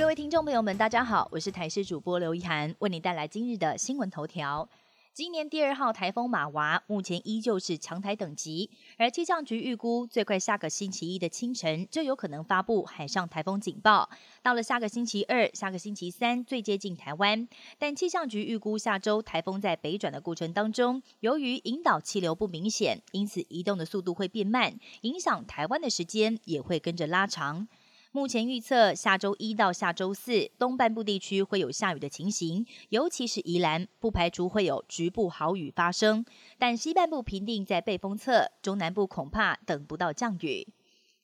各位听众朋友们，大家好，我是台视主播刘一涵，为你带来今日的新闻头条。今年第二号台风马娃目前依旧是强台等级，而气象局预估最快下个星期一的清晨就有可能发布海上台风警报。到了下个星期二、下个星期三最接近台湾，但气象局预估下周台风在北转的过程当中，由于引导气流不明显，因此移动的速度会变慢，影响台湾的时间也会跟着拉长。目前预测下周一到下周四，东半部地区会有下雨的情形，尤其是宜兰，不排除会有局部豪雨发生。但西半部平定在背风侧，中南部恐怕等不到降雨。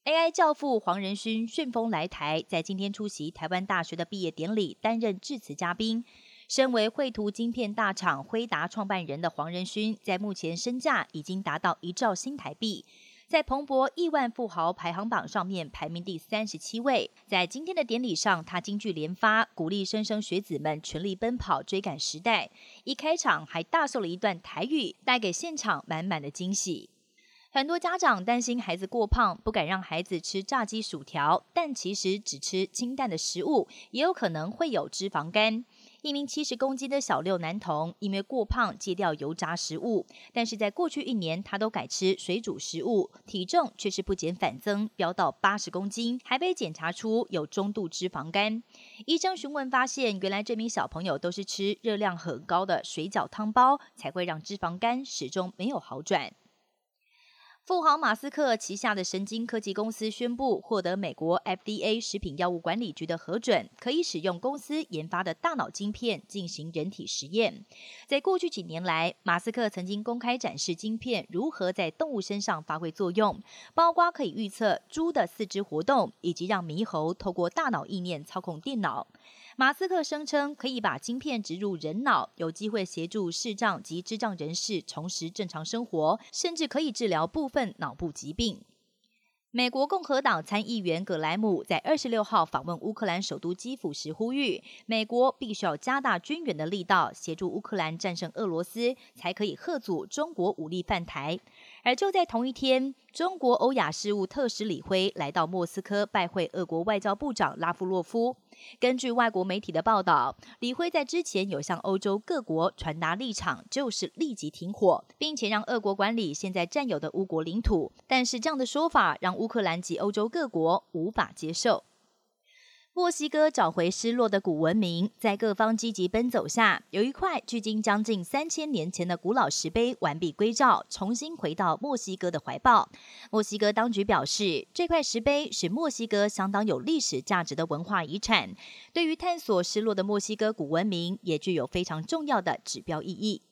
AI 教父黄仁勋顺风来台，在今天出席台湾大学的毕业典礼，担任致辞嘉宾。身为绘图晶片大厂辉达创办人的黄仁勋，在目前身价已经达到一兆新台币。在彭博亿万富豪排行榜上面排名第三十七位。在今天的典礼上，他金句连发，鼓励莘莘学子们全力奔跑，追赶时代。一开场还大秀了一段台语，带给现场满满的惊喜。很多家长担心孩子过胖，不敢让孩子吃炸鸡、薯条，但其实只吃清淡的食物，也有可能会有脂肪肝。一名七十公斤的小六男童，因为过胖戒掉油炸食物，但是在过去一年，他都改吃水煮食物，体重却是不减反增，飙到八十公斤，还被检查出有中度脂肪肝。医生询问发现，原来这名小朋友都是吃热量很高的水饺汤包，才会让脂肪肝始终没有好转。富豪马斯克旗下的神经科技公司宣布获得美国 FDA 食品药物管理局的核准，可以使用公司研发的大脑晶片进行人体实验。在过去几年来，马斯克曾经公开展示晶片如何在动物身上发挥作用，包括可以预测猪的四肢活动，以及让猕猴透过大脑意念操控电脑。马斯克声称可以把晶片植入人脑，有机会协助视障及智障人士重拾正常生活，甚至可以治疗部分脑部疾病。美国共和党参议员葛莱姆在二十六号访问乌克兰首都基辅时呼吁，美国必须要加大军援的力道，协助乌克兰战胜俄罗斯，才可以遏阻中国武力犯台。而就在同一天，中国欧亚事务特使李辉来到莫斯科拜会俄国外交部长拉夫洛夫。根据外国媒体的报道，李辉在之前有向欧洲各国传达立场，就是立即停火，并且让俄国管理现在占有的乌国领土。但是这样的说法让乌克兰及欧洲各国无法接受。墨西哥找回失落的古文明，在各方积极奔走下，有一块距今将近三千年前的古老石碑完璧归赵，重新回到墨西哥的怀抱。墨西哥当局表示，这块石碑是墨西哥相当有历史价值的文化遗产，对于探索失落的墨西哥古文明，也具有非常重要的指标意义。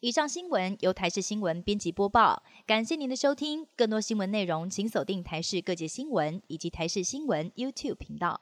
以上新闻由台视新闻编辑播报，感谢您的收听。更多新闻内容，请锁定台视各界新闻以及台视新闻 YouTube 频道。